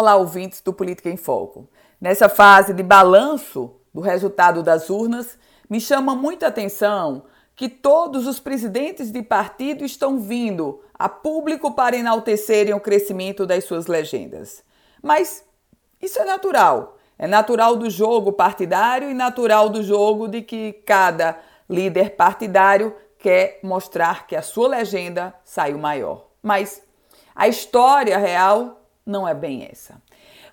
Olá, ouvintes do Política em Foco. Nessa fase de balanço do resultado das urnas, me chama muita atenção que todos os presidentes de partido estão vindo a público para enaltecerem o crescimento das suas legendas. Mas isso é natural. É natural do jogo partidário e natural do jogo de que cada líder partidário quer mostrar que a sua legenda saiu maior. Mas a história real não é bem essa.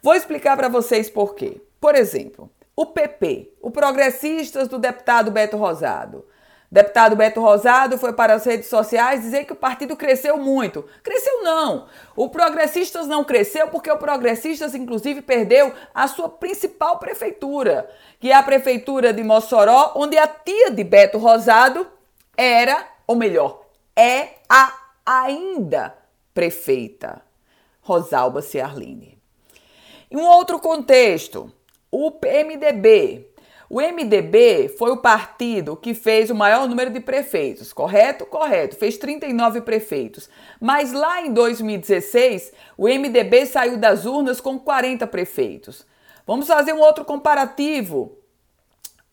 Vou explicar para vocês por quê. Por exemplo, o PP, o Progressistas do deputado Beto Rosado. Deputado Beto Rosado foi para as redes sociais dizer que o partido cresceu muito. Cresceu não. O Progressistas não cresceu porque o Progressistas, inclusive, perdeu a sua principal prefeitura, que é a prefeitura de Mossoró, onde a tia de Beto Rosado era, ou melhor, é a ainda prefeita. Rosalba Ciarline. Em um outro contexto, o MDB. O MDB foi o partido que fez o maior número de prefeitos, correto? Correto, fez 39 prefeitos. Mas lá em 2016, o MDB saiu das urnas com 40 prefeitos. Vamos fazer um outro comparativo.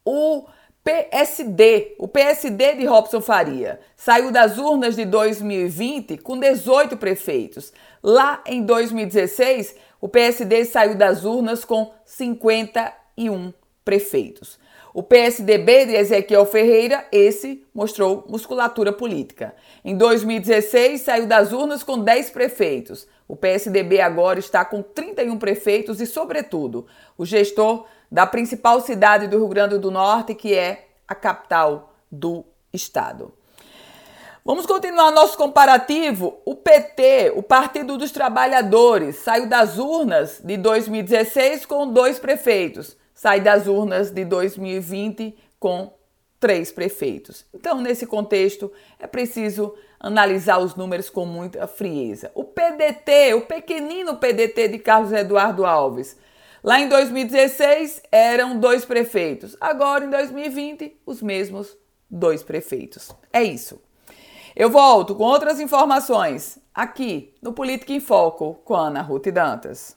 O PSD, o PSD de Robson Faria, saiu das urnas de 2020 com 18 prefeitos. Lá em 2016, o PSD saiu das urnas com 51 prefeitos. O PSDB de Ezequiel Ferreira, esse mostrou musculatura política. Em 2016, saiu das urnas com 10 prefeitos. O PSDB agora está com 31 prefeitos e, sobretudo, o gestor da principal cidade do Rio Grande do Norte, que é a capital do estado. Vamos continuar nosso comparativo. O PT, o Partido dos Trabalhadores, saiu das urnas de 2016 com dois prefeitos, sai das urnas de 2020 com três prefeitos. Então, nesse contexto, é preciso analisar os números com muita frieza. O PDT, o pequenino PDT de Carlos Eduardo Alves, Lá em 2016 eram dois prefeitos, agora em 2020 os mesmos dois prefeitos. É isso. Eu volto com outras informações aqui no Política em Foco com Ana Ruth Dantas.